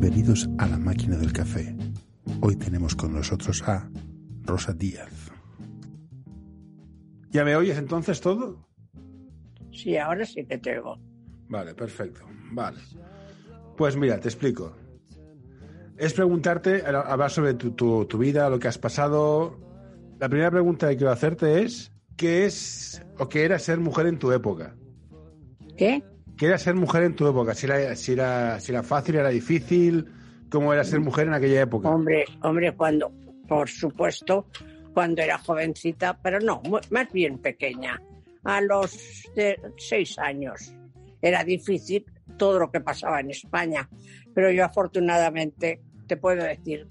Bienvenidos a la máquina del café. Hoy tenemos con nosotros a Rosa Díaz. ¿Ya me oyes entonces todo? Sí, ahora sí que te oigo. Vale, perfecto. Vale. Pues mira, te explico. Es preguntarte, hablar sobre tu, tu, tu vida, lo que has pasado. La primera pregunta que quiero hacerte es, ¿qué es o qué era ser mujer en tu época? ¿Qué? ¿Qué era ser mujer en tu época? Si era, si era, si era fácil, era difícil, ¿cómo era ser mujer en aquella época? Hombre, hombre, cuando, por supuesto, cuando era jovencita, pero no, más bien pequeña, a los de seis años. Era difícil todo lo que pasaba en España, pero yo afortunadamente te puedo decir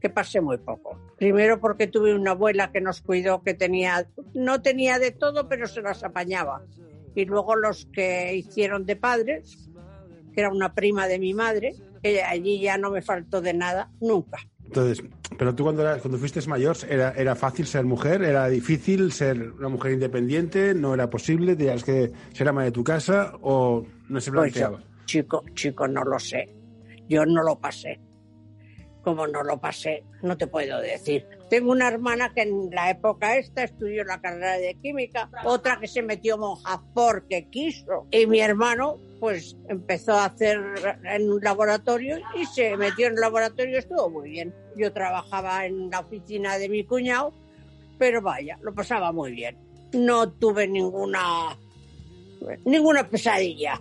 que pasé muy poco. Primero porque tuve una abuela que nos cuidó, que tenía, no tenía de todo, pero se las apañaba. Y luego los que hicieron de padres, que era una prima de mi madre, que allí ya no me faltó de nada, nunca. Entonces, pero tú cuando, eras- cuando fuiste mayor, ¿era, ¿era fácil ser mujer? ¿Era difícil ser una mujer independiente? ¿No era posible? ¿Tenías que ser ama de tu casa? ¿O no se Pues yo, planteaba? chico, chico, no lo sé. Yo no lo pasé. Como no lo pasé, no te puedo decir. Tengo una hermana que en la época esta estudió la carrera de química, otra que se metió monja porque quiso. Y mi hermano, pues empezó a hacer en un laboratorio y se metió en el laboratorio, estuvo muy bien. Yo trabajaba en la oficina de mi cuñado, pero vaya, lo pasaba muy bien. No tuve ninguna, ninguna pesadilla.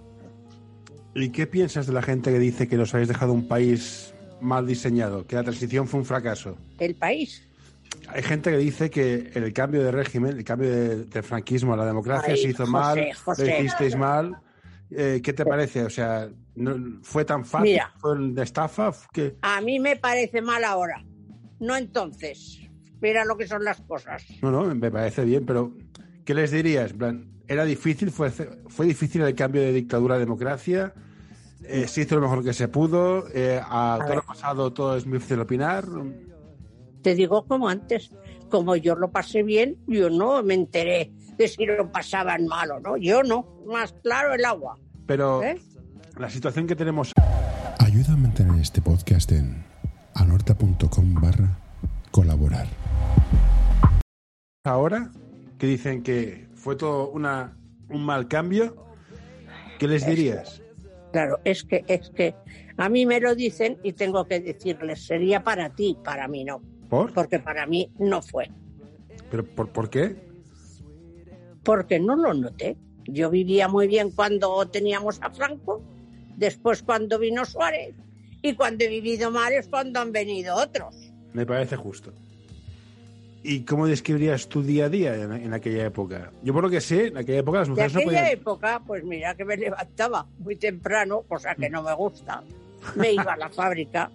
¿Y qué piensas de la gente que dice que nos habéis dejado un país mal diseñado? Que la transición fue un fracaso. El país. Hay gente que dice que el cambio de régimen, el cambio de- franquismo a la democracia Ay, se hizo José, mal, José. lo hicisteis mal. Eh, ¿Qué te parece? O sea, ¿no- ¿fue tan fácil? Mira. ¿Fue de estafa? ¿Qué? A mí me parece mal ahora, no entonces. Mira lo que son las cosas. No, no, me parece bien, pero ¿qué les dirías? ¿Era difícil? ¿Fue, fue difícil el cambio de dictadura a democracia? Eh, ¿Se hizo lo mejor que se pudo? Eh, ¿A, A todo lo pasado todo es muy difícil opinar? Te digo como antes, como yo lo pasé bien, yo no me enteré de si lo pasaban mal o no. Yo no, más claro el agua. Pero ¿eh? la situación que tenemos Ayuda a mantener este podcast en anorta.com barra colaborar. ahora, que dicen que fue todo una, un mal cambio, ¿qué les dirías? Claro, es que, es que a mí me lo dicen y tengo que decirles, sería para ti, para mí no. ¿Por? Porque para mí no fue. ¿Pero por, por qué? Porque no lo noté. Yo vivía muy bien cuando teníamos a Franco, después cuando vino Suárez y cuando he vivido mal es cuando han venido otros. Me parece justo. ¿Y cómo describirías tu día a día en, en aquella época? Yo por lo que sé, en aquella época las De mujeres no aquella podían... época, pues mira que me levantaba muy temprano, cosa que no me gusta. Me iba a la fábrica,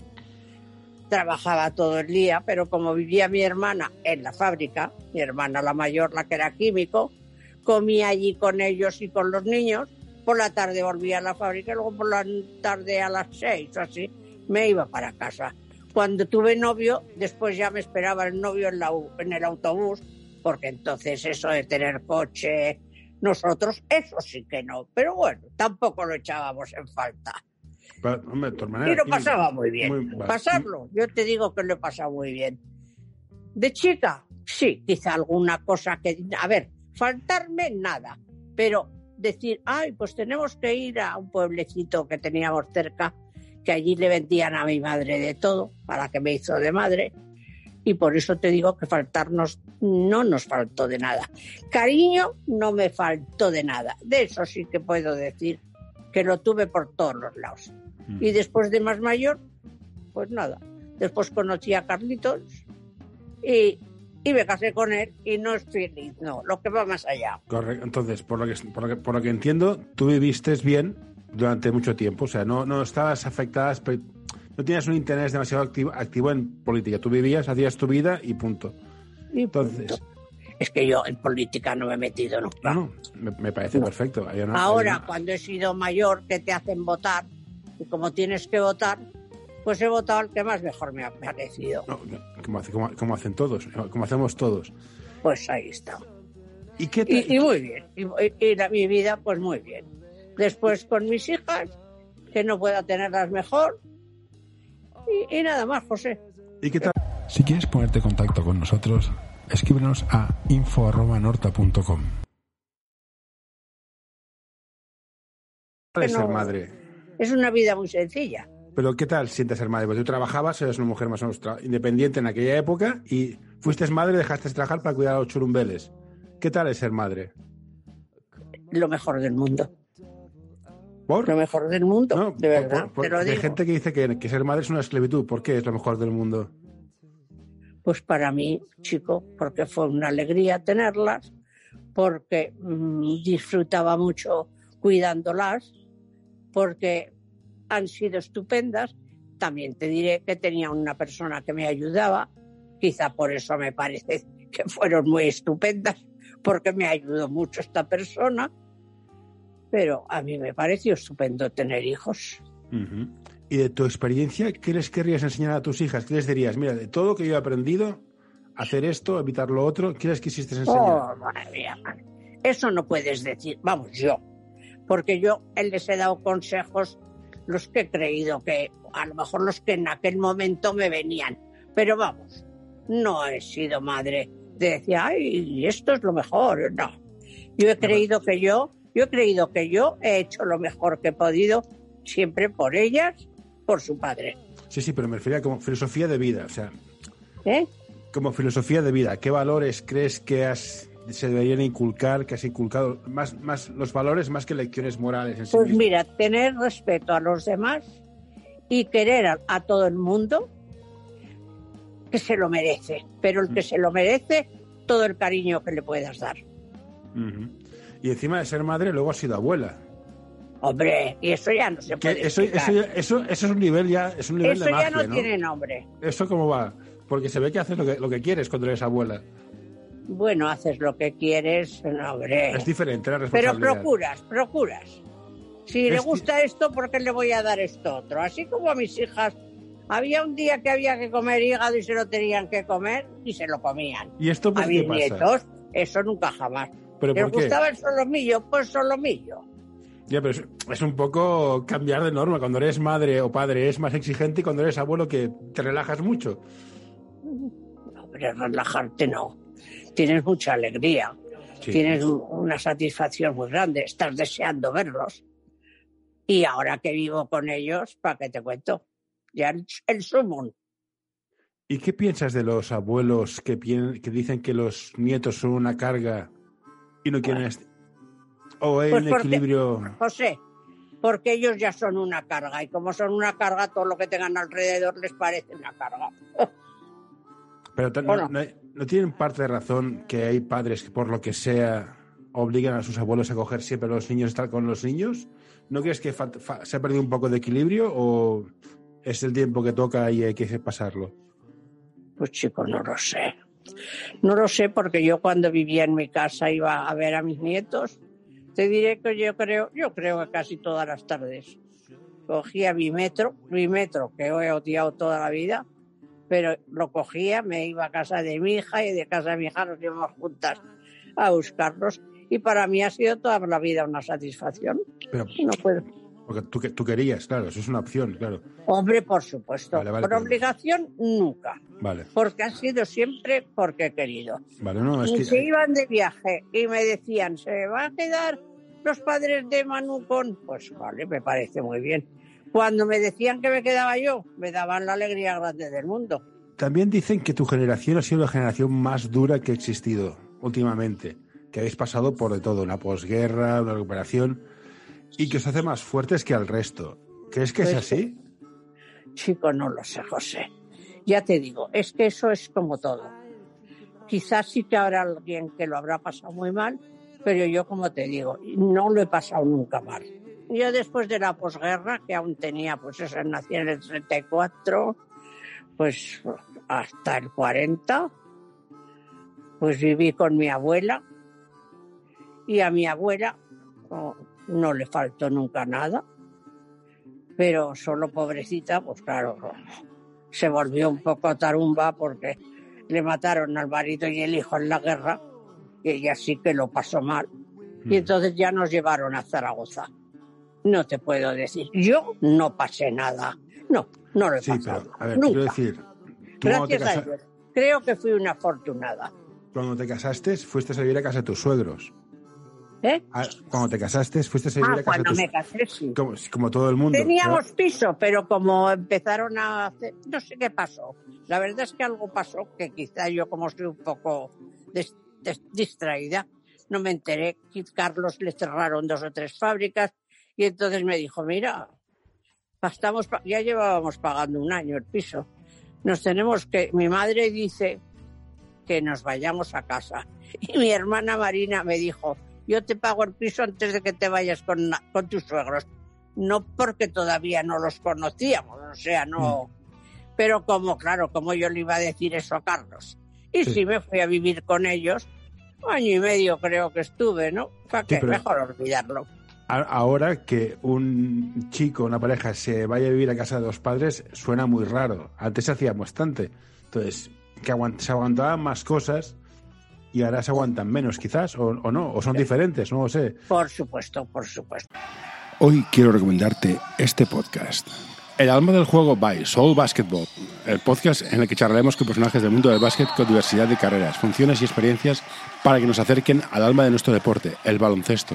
trabajaba todo el día, pero como vivía mi hermana en la fábrica, mi hermana la mayor, la que era químico, comía allí con ellos y con los niños. Por la tarde volvía a la fábrica y luego por la tarde a las seis o así me iba para casa. Cuando tuve novio, después ya me esperaba el novio en, en el autobús, porque entonces eso de tener coche, nosotros, eso sí que no. Pero bueno, tampoco lo echábamos en falta. Hombre, Y lo aquí- pasaba muy bien. muy-. Pasarlo, yo te digo que lo he pasado muy bien. De chica, sí, quizá alguna cosa que... A ver, faltarme nada, pero decir, ay, pues tenemos que ir a un pueblecito que teníamos cerca, que allí le vendían a mi madre de todo, para que me hizo de madre, y por eso te digo que faltarnos no nos faltó de nada. Cariño no me faltó de nada. De eso sí que puedo decir que lo tuve por todos los lados. Mm. Y después de más mayor, pues nada. Después conocí a Carlitos y, y me casé con él y no es feliz, no, lo que va más allá. Correcto. Entonces, por lo, que, por, lo que, por lo que entiendo, tú viviste bien durante mucho tiempo. O sea, no, no estabas afectada, no tenías un interés demasiado activo, activo en política. Tú vivías, hacías tu vida y punto. Y Entonces, punto. Es que yo en política no me he metido nunca. no, no, me, me parece No. perfecto. Hay una- hay Ahora, una- cuando he sido mayor, que te hacen votar, y como tienes que votar, pues he votado al que más mejor me ha parecido. no, como, hace- como- como hacen todos, como hacemos todos. Pues ahí está. ¿Y qué te- Y, y muy bien. Y, y la- mi vida, pues muy bien. Después con mis hijas, que no pueda tenerlas mejor, Y, y nada más, José. ¿Y qué tal Si quieres ponerte en contacto con nosotros, escríbenos a info.norta.com. es ser madre? Es una vida muy sencilla. Pero ¿qué tal sientes ser madre? Porque tú trabajabas, eras una mujer más o menos independiente en aquella época y fuiste madre y dejaste de trabajar para cuidar a los churumbeles. ¿Qué tal es ser madre? Lo mejor del mundo. ¿Por? Lo mejor del mundo, No, de verdad. por- por- te lo hay gente que dice que, que ser madre es una esclavitud. ¿Por qué es lo mejor del mundo? Pues para mí, chico, porque fue una alegría tenerlas, porque mm, disfrutaba mucho cuidándolas, porque han sido estupendas. También te diré que tenía una persona que me ayudaba, quizá por eso me parece que fueron muy estupendas, porque me ayudó mucho esta persona, pero a mí me pareció estupendo tener hijos. Ujú. Y de tu experiencia, ¿qué les querrías enseñar a tus hijas? ¿Qué les dirías? Mira, de todo lo que yo he aprendido, hacer esto, evitar lo otro, ¿qué les quisiste enseñar? Oh, madre mía. Eso no puedes decir, vamos, yo, porque yo les he dado consejos los que he creído que, a lo mejor los que en aquel momento me venían, pero vamos, no he sido madre de decir, ay, esto es lo mejor, no. Yo he creído que yo, yo he creído que yo he hecho lo mejor que he podido, siempre por ellas, por su padre. Sí, sí, pero me refería como filosofía de vida. O sea, ¿eh? como filosofía de vida, ¿qué valores crees que has, se deberían inculcar, que has inculcado? Más, más los valores más que lecciones morales en sí Pues mira, tener respeto a los demás y querer a, a todo el mundo que se lo merece, pero el que se lo merece, todo el cariño que le puedas dar. Y encima de ser madre, luego has sido abuela. Hombre, y eso ya no se Que puede eso, eso, ya- eso, eso es un nivel ya, es un nivel Eso de ya ¿no? tiene nombre. ¿Eso cómo va? Porque se ve que haces lo que, lo que quieres cuando eres abuela. Bueno, haces lo que quieres, no, hombre. Es diferente la Pero responsabilidad. procuras, procuras. Si Es le que- gusta esto, ¿por qué le voy a dar esto otro? Así como a mis hijas, había un día que había que comer hígado y se lo tenían que comer y se lo comían. ¿Y esto por a qué mis pasa? nietos, eso nunca jamás. ¿Pero ¿Les por qué? gustaba el solomillo? Pues solomillo. Ya, pero es, un poco cambiar de norma. Cuando eres madre o padre es más exigente y cuando eres abuelo que te relajas mucho. Hombre, relajarte no. Tienes mucha alegría, Sí. tienes un- una satisfacción muy grande, estás deseando verlos. Y ahora que vivo con ellos, ¿para qué te cuento? Ya el, el sumum. ¿Y qué piensas de los abuelos que, que dicen que los nietos son una carga y no quieren... est- O hay Pues un porque- equilibrio... José, porque ellos ya son una carga y como son una carga, todo lo que tengan alrededor les parece una carga. Pero ta- ¿O no, no? No- tienen parte de razón que hay padres que por lo que sea obligan a sus abuelos a coger siempre los niños y estar con los niños. ¿No crees que se ha perdido un poco de equilibrio o es el tiempo que toca y hay que pasarlo? Pues chico, no lo sé. No lo sé porque yo cuando vivía en mi casa iba a ver a mis nietos. Te diré que yo creo, yo creo que casi todas las tardes cogía mi metro, mi metro que he odiado toda la vida, pero lo cogía, me iba a casa de mi hija y de casa de mi hija nos íbamos juntas a buscarlos. Y para mí ha sido toda la vida una satisfacción. Pero No puedo. porque tú, que- tú querías, claro, eso es una opción, claro. Hombre, por supuesto. Vale, vale, por obligación, nunca. Vale, Porque ha sido siempre porque he querido. vale, no, es y que... se iban de viaje y me decían, ¿se van a quedar los padres de Manu con? Pues vale, me parece muy bien. Cuando me decían que me quedaba yo, me daban la alegría grande del mundo. También dicen que tu generación ha sido la generación más dura que ha existido últimamente, que habéis pasado por de todo, una posguerra, una recuperación, y que os hace más fuertes que al resto. ¿Crees que es Pues así? Chico, no lo sé, José. Ya te digo, es que eso es como todo. Quizás sí que habrá alguien que lo habrá pasado muy mal, pero yo, como te digo, no lo he pasado nunca mal. Yo después de la posguerra, que aún tenía, pues eso, nací en el 34, pues hasta el 40, pues viví con mi abuela y a mi abuela no, no le faltó nunca nada, pero solo pobrecita, pues claro, se volvió un poco tarumba porque le mataron al marido y el hijo en la guerra y ella sí que lo pasó mal. Y Mm. entonces ya nos llevaron a Zaragoza. No te puedo decir, yo no pasé nada. No, no lo he Sí, pasado. pero, a ver, Nunca. quiero decir, Gracias a Dios. Creo que fui una afortunada. cuando te casaste, fuiste a vivir a casa de tus suegros. ¿eh? Ah, Cuando te casaste, fuiste a vivir Ah, a casa de cuando tus me casé, sí. como, como todo el mundo. Teníamos piso, pero como empezaron a hacer, no sé qué pasó. La verdad es que algo pasó que quizá yo como soy un poco des- des- distraída, no me enteré Carlos le cerraron dos o tres fábricas y entonces me dijo, mira, estamos, ya llevábamos pagando un año el piso. Nos tenemos que, mi madre dice que nos vayamos a casa. Y mi hermana Marina me dijo, yo te pago el piso antes de que te vayas con, con tus suegros no porque todavía no los conocíamos, o sea, no. Pero como, claro, como yo le iba a decir eso a Carlos. Y Sí. sí, me fui a vivir con ellos, año y medio creo que estuve, ¿no? Fue que pero- mejor olvidarlo. Ahora que un chico, una pareja, se vaya a vivir a casa de los padres, suena muy raro. Antes se hacía bastante. Entonces, que aguant- se aguantaban más cosas y ahora se aguantan menos, quizás, o, o no, o son diferentes, no lo sé. Por supuesto, por supuesto. Hoy quiero recomendarte este podcast. El alma del juego by Soul Basketball, El podcast en el que charlaremos con personajes del mundo del básquet con diversidad de carreras, funciones y experiencias para que nos acerquen al alma de nuestro deporte, el baloncesto.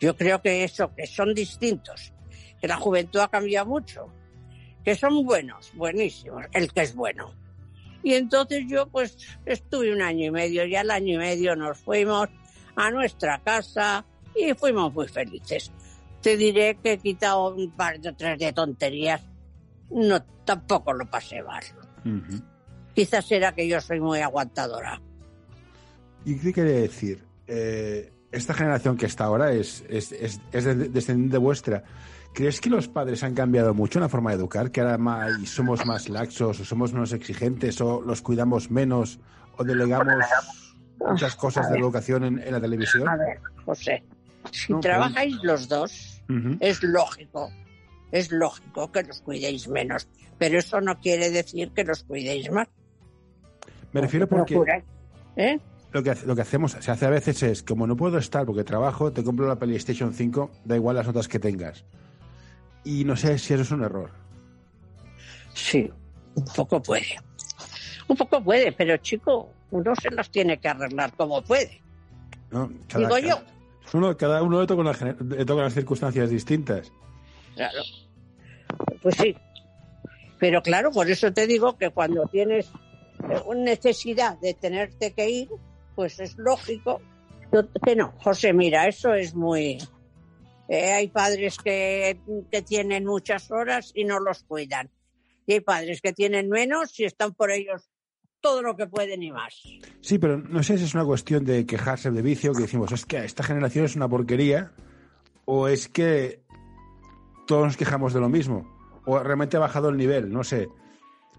Yo creo que eso, que son distintos, que la juventud ha cambiado mucho, que son buenos, buenísimos, el que es bueno. Y entonces yo pues estuve un año y medio y al año y medio nos fuimos a nuestra casa y fuimos muy felices. Te diré que he quitado un par de tres de tonterías, no tampoco lo pasé mal. Quizás era que yo soy muy aguantadora. ¿Y qué quiere decir? Eh, esta generación que está ahora es, es, es, es de- descendiente vuestra. ¿Crees que los padres han cambiado mucho en la forma de educar? ¿Que ahora más, somos más laxos o somos menos exigentes o los cuidamos menos o delegamos muchas cosas de educación en, en la televisión? A ver, José, si No, trabajáis los dos, es lógico, es lógico que los cuidéis menos, pero eso no quiere decir que los cuidéis más. Me refiero porque ¿eh? Lo que, hace- lo que hacemos, se hace a veces es, como no puedo estar porque trabajo, te compro la PlayStation 5, da igual las notas que tengas. Y no sé si eso es un error. Sí, un poco puede. Un poco puede, pero chico, uno se las tiene que arreglar como puede. ¿no? Cada- Digo yo. Uno, cada uno le toca, una le las circunstancias distintas. Claro. Pues sí. Pero claro, por eso te digo que cuando tienes eh, una necesidad de tenerte que ir, pues es lógico que no. José, mira, eso es muy... eh, hay padres que, que tienen muchas horas y no los cuidan. Y hay padres que tienen menos y están por ellos todo lo que pueden y más. Sí, pero no sé si es una cuestión de quejarse de vicio, que decimos, es que esta generación es una porquería, o es que todos nos quejamos de lo mismo, o realmente ha bajado el nivel, no sé.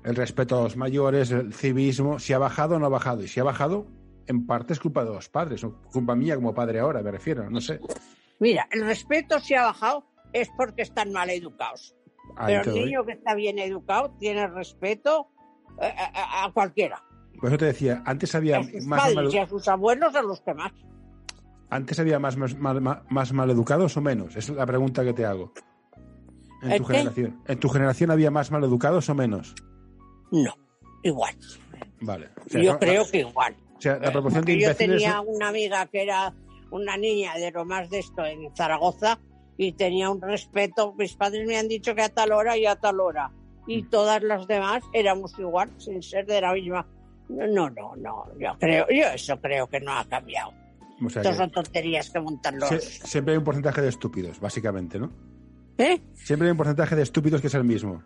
El respeto a los mayores, el civismo, si ha bajado o no ha bajado. Y si ha bajado, en parte es culpa de los padres, o culpa mía como padre ahora, me refiero, no sé. Mira, el respeto si ha bajado es porque están mal educados. Ahí Pero el niño que está bien educado tiene respeto eh, a, a- a cualquiera. Por eso te decía, antes había A sus más padres mal- y a sus abuelos a los que más. antes había más, más, más, más maleducados o menos. Esa es la pregunta que te hago. En ¿El tu qué? generación. ¿En tu generación había más maleducados o menos? No, igual. Vale. O sea, Yo creo que igual. O sea, la proporción de Porque yo tenía una amiga que era una niña de lo más de esto en Zaragoza y tenía un respeto. Mis padres me han dicho que a tal hora y a tal hora. Y Mm. todas las demás éramos igual, sin ser de la misma. No, no, no. Yo creo, yo eso creo que no ha cambiado. o sea, Estas son tonterías que montan los. sie- siempre hay un porcentaje de estúpidos, básicamente, ¿no? ¿Eh? Siempre hay un porcentaje de estúpidos que es el mismo.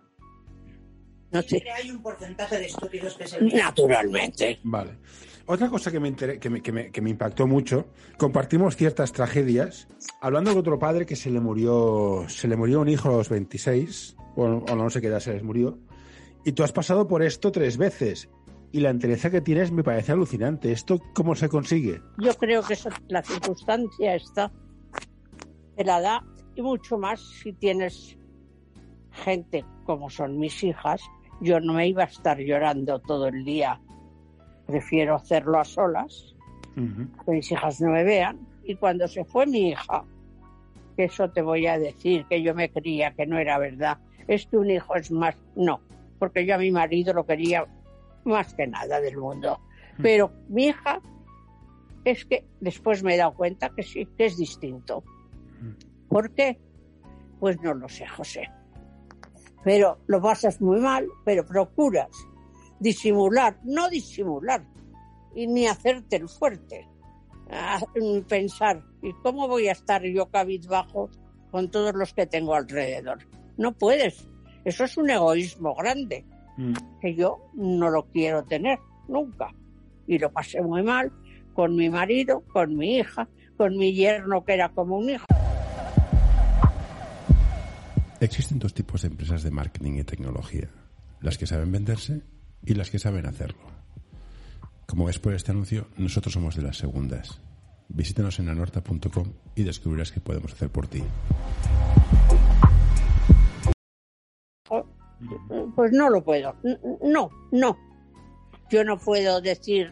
No Siempre hay un porcentaje de estúpidos que se Naturalmente. Vale. Otra cosa que me, inter- que, me, que me- que me impactó mucho, compartimos ciertas tragedias, hablando con otro padre que se le murió, se le murió un hijo a los 26, o, o no sé qué edad se les murió, y tú has pasado por esto tres veces, y la entereza que tienes me parece alucinante. ¿Esto cómo se consigue? Yo creo que la circunstancia está de la edad y mucho más si tienes gente como son mis hijas. Yo no me iba a estar llorando todo el día. Prefiero hacerlo a solas, que mis hijas no me vean. Y cuando se fue mi hija, que eso te voy a decir, que yo me creía que no era verdad, es que un hijo es más, no, porque yo a mi marido lo quería más que nada del mundo. Pero mi hija es que después me he dado cuenta que sí, que es distinto. ¿Por qué? Pues no lo sé, José. Pero lo pasas muy mal, pero procuras disimular, no disimular, y ni hacerte el fuerte. Ah, pensar, ¿y cómo voy a estar yo cabizbajo con todos los que tengo alrededor? No puedes. Eso es un egoísmo grande Mm. que yo no lo quiero tener nunca. Y lo pasé muy mal con mi marido, con mi hija, con mi yerno que era como un hijo. Existen dos tipos de empresas de marketing y tecnología, las que saben venderse y las que saben hacerlo. Como ves por este anuncio, nosotros somos de las segundas. Visítanos en anorta.com y descubrirás qué podemos hacer por ti. Pues no lo puedo. No, no. Yo no puedo decir,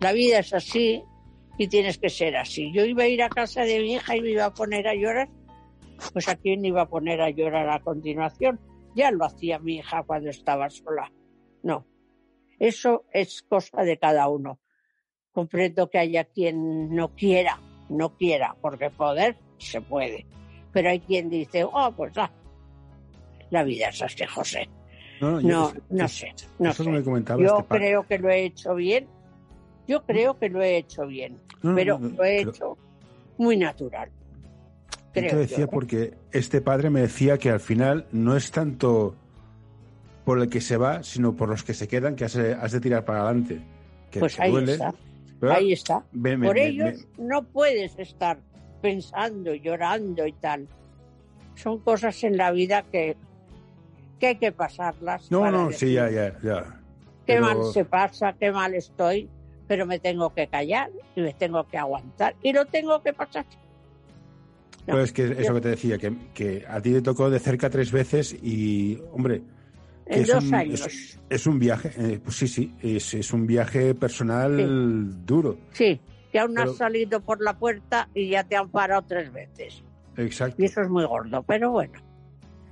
la vida es así y tienes que ser así. Yo iba a ir a casa de mi hija y me iba a poner a llorar. Pues a quién iba a poner a llorar a continuación. Ya lo hacía mi hija cuando estaba sola. No. Eso es cosa de cada uno. Comprendo que haya quien no quiera, no quiera, porque poder se puede. Pero hay quien dice, oh, pues ah, la vida es así, José. No, No, yo- no es- sé, no eso sé. me comentaba Yo este creo que lo he hecho bien. Yo creo que lo he hecho bien, No, no, pero no, no, lo he pero- hecho muy natural. Yo Creo te decía yo, ¿eh? porque este padre me decía que al final no es tanto por el que se va, sino por los que se quedan que has, de- has de tirar para adelante. Que, Pues ahí duele. está, ahí está. me- me- Por me- ellos no puedes estar pensando, llorando y tal. Son cosas en la vida que, que hay que pasarlas. No, no, decir, sí, ya, ya, ya. Qué Pero- mal se pasa, qué mal estoy, pero me tengo que callar y me tengo que aguantar y lo tengo que pasar. No, Pues que eso yo- que te decía, que, que a ti te tocó de cerca tres veces y, hombre, en es dos un, años. es, es un viaje, eh, pues sí, sí, es, es un viaje personal duro. Sí, que aún no Pero- has salido por la puerta y ya te han parado tres veces. Exacto. Y eso es muy gordo, pero bueno.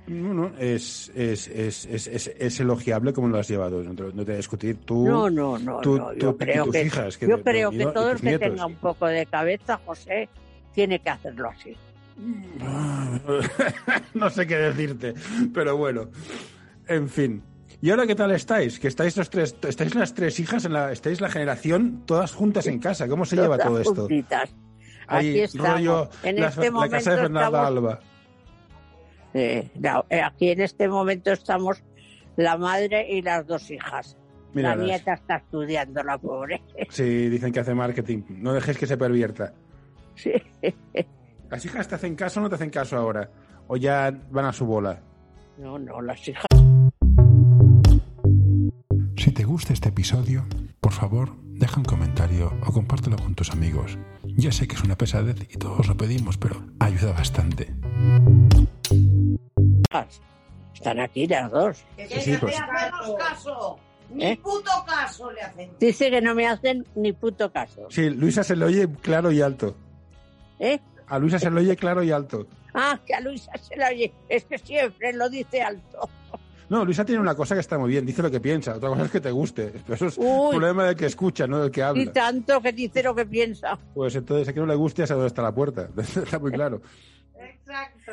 No, no, es, es, es, es, elogiable como lo has llevado. No te, no te voy a discutir tú. No, no, no, tú- no. Yo creo tus que, hijas, que yo te- creo que todo el que tenga un poco de cabeza, José, tiene que hacerlo así. no sé qué decirte, pero bueno. En fin. ¿Y ahora qué tal estáis? Que estáis los tres, estáis las tres hijas en la, estáis la generación todas juntas en casa. ¿Cómo se lleva todo esto? juntitas. Ahí, Aquí estamos. rollo en la, este la casa de Fernanda estamos, Alba. eh, no, eh, aquí en este momento estamos la madre y las dos hijas. La nieta está estudiando, la pobre. Sí, dicen que hace marketing. No dejes que se pervierta. Sí. ¿Las hijas te hacen caso o no te hacen caso ahora? ¿O ya van a su bola? No, no, las hijas. Si te gusta este episodio, por favor, deja un comentario o compártelo con tus amigos. Ya sé que es una pesadez y todos lo pedimos, pero ayuda bastante. Están aquí las dos. Que Sí, sí, pues- caso. Ni ¿Eh? puto caso le hacen. Dice que no me hacen ni puto caso. Sí, Luisa se lo oye claro y alto. ¿Eh? A Luisa se lo oye claro y alto. Ah, que a Luisa se la oye. Es que siempre lo dice alto. No, Luisa tiene una cosa que está muy bien, dice lo que piensa, otra cosa es que te guste. Pero eso es Uy. problema del que escucha, no del que Y habla. tanto que dice lo que piensa. Pues entonces a que no le guste ya sabe dónde está la puerta, está muy claro. Exacto.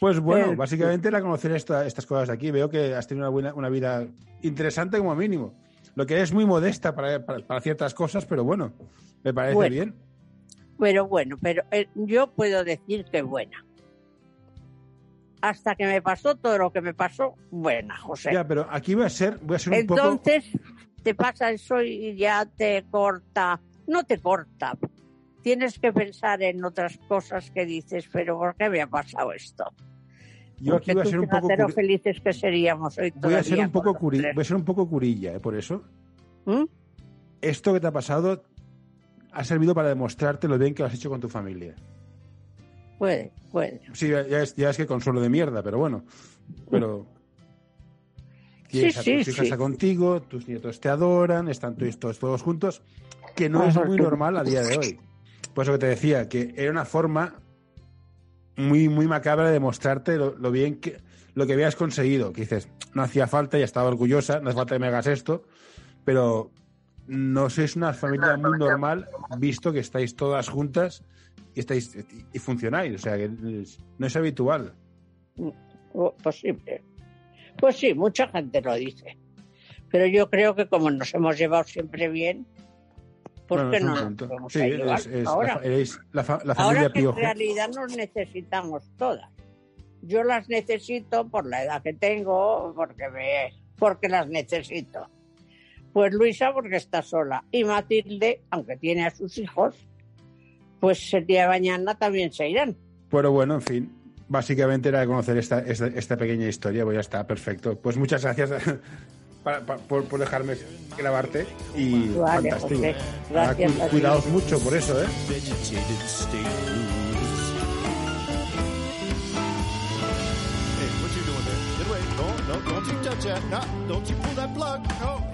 Pues bueno, Eh. básicamente era conocer esta- estas cosas de aquí. Veo que has tenido una, buena, una vida interesante como mínimo. Lo que es muy modesta para, para- para ciertas cosas, pero bueno, me parece Bueno. bien. Pero bueno, pero eh, yo puedo decir que buena. Hasta que me pasó todo lo que me pasó, buena, José. Ya, pero aquí voy a ser, voy a ser un poco. Entonces te pasa eso y ya te corta, no te corta. Tienes que pensar en otras cosas que dices, pero ¿por qué me ha pasado esto? Yo aquí voy a ser un poco. curi- felices que seríamos hoy Voy a ser un poco, curi- voy a ser un poco curilla, ¿eh? por eso. ¿Mm? Esto que te ha pasado ha servido para demostrarte lo bien que lo has hecho con tu familia. Puede, puede. Sí, ya es, ya es que consuelo de mierda, pero bueno. Pero. Tienes Sí, a sí, tus hijas sí. contigo, tus nietos te adoran, están todos, todos, todos juntos, que no es muy sí. normal a día de hoy. Por eso que te decía, que era una forma muy, muy macabra de demostrarte lo, lo bien que lo que habías conseguido. Que dices, no hacía falta, ya estaba orgullosa, no hace falta que me hagas esto, pero no sois una familia muy normal, visto que estáis todas juntas y estáis y funcionáis. O sea, que no es habitual. Oh, Posible. Pues sí, mucha gente lo dice. Pero yo creo que como nos hemos llevado siempre bien, ¿por qué no nos punto. vamos Sí, a llevar es, es ahora? la, fa- eres la, familia Ahora que en realidad nos necesitamos todas. Yo las necesito por la edad que tengo, porque me, porque las necesito. Pues Luisa porque está sola y Matilde, aunque tiene a sus hijos, pues el día de mañana también se irán. Pero bueno, en fin, básicamente era conocer esta, esta, esta pequeña historia, pues ya está, perfecto. Pues muchas gracias para- para- por, por dejarme grabarte y Vale, fantástico. Gracias cu- cuidaos mucho por eso, ¿eh? No, no, don't you touch that. No, don't you pull that plug. No.